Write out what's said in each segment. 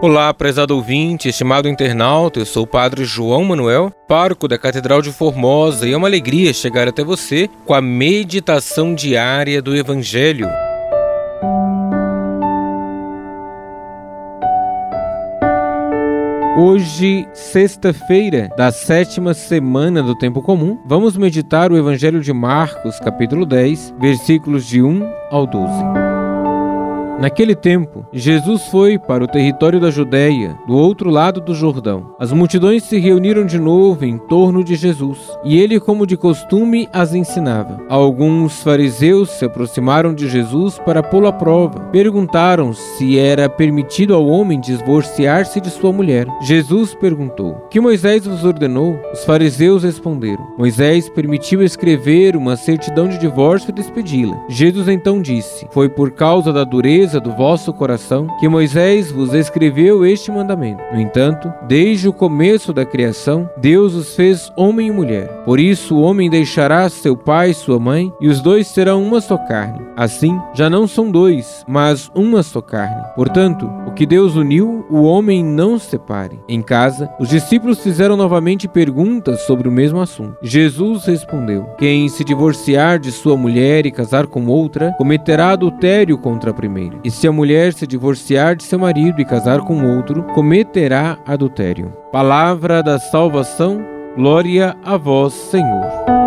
Olá, prezado ouvinte, estimado internauta, eu sou o Padre João Manuel, pároco da Catedral de Formosa, e é uma alegria chegar até você com a meditação diária do Evangelho. Hoje, sexta-feira da sétima semana do Tempo Comum, vamos meditar o Evangelho de Marcos, capítulo 10, versículos de 1 ao 12. Naquele tempo, Jesus foi para o território da Judéia, do outro lado do Jordão. As multidões se reuniram de novo em torno de Jesus, e ele, como de costume, as ensinava. Alguns fariseus se aproximaram de Jesus para pô-lo à prova. Perguntaram se era permitido ao homem divorciar-se de sua mulher. Jesus perguntou: Que Moisés vos ordenou? Os fariseus responderam: Moisés permitiu escrever uma certidão de divórcio e despedi-la. Jesus então disse: Foi por causa da dureza do vosso coração que Moisés vos escreveu este mandamento. No entanto, desde o começo da criação, Deus os fez homem e mulher. Por isso, o homem deixará seu pai e sua mãe, e os dois serão uma só carne. Assim, já não são dois, mas uma só carne. Portanto, o que Deus uniu, o homem não separe. Em casa, os discípulos fizeram novamente perguntas sobre o mesmo assunto. Jesus respondeu: Quem se divorciar de sua mulher e casar com outra, cometerá adultério contra a primeira. E se a mulher se divorciar de seu marido e casar com outro, cometerá adultério. Palavra da salvação, glória a vós, Senhor.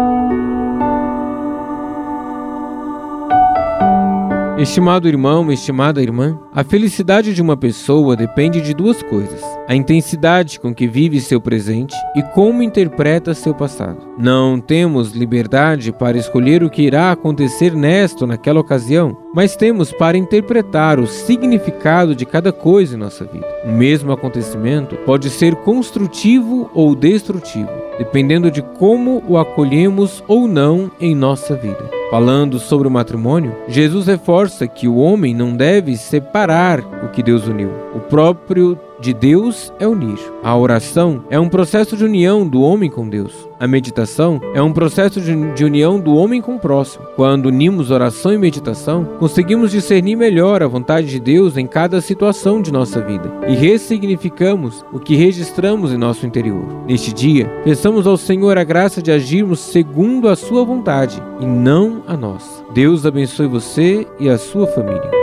Estimado irmão, estimada irmã, a felicidade de uma pessoa depende de duas coisas: a intensidade com que vive seu presente e como interpreta seu passado. Não temos liberdade para escolher o que irá acontecer nesta ou naquela ocasião, mas temos para interpretar o significado de cada coisa em nossa vida. O mesmo acontecimento pode ser construtivo ou destrutivo, dependendo de como o acolhemos ou não em nossa vida. Falando sobre o matrimônio, Jesus reforça que o homem não deve separar o que Deus uniu. O próprio de Deus é unir. A oração é um processo de união do homem com Deus. A meditação é um processo de união do homem com o próximo. Quando unimos oração e meditação, conseguimos discernir melhor a vontade de Deus em cada situação de nossa vida e ressignificamos o que registramos em nosso interior. Neste dia, peçamos ao Senhor a graça de agirmos segundo a sua vontade e não a nossa. Deus abençoe você e a sua família.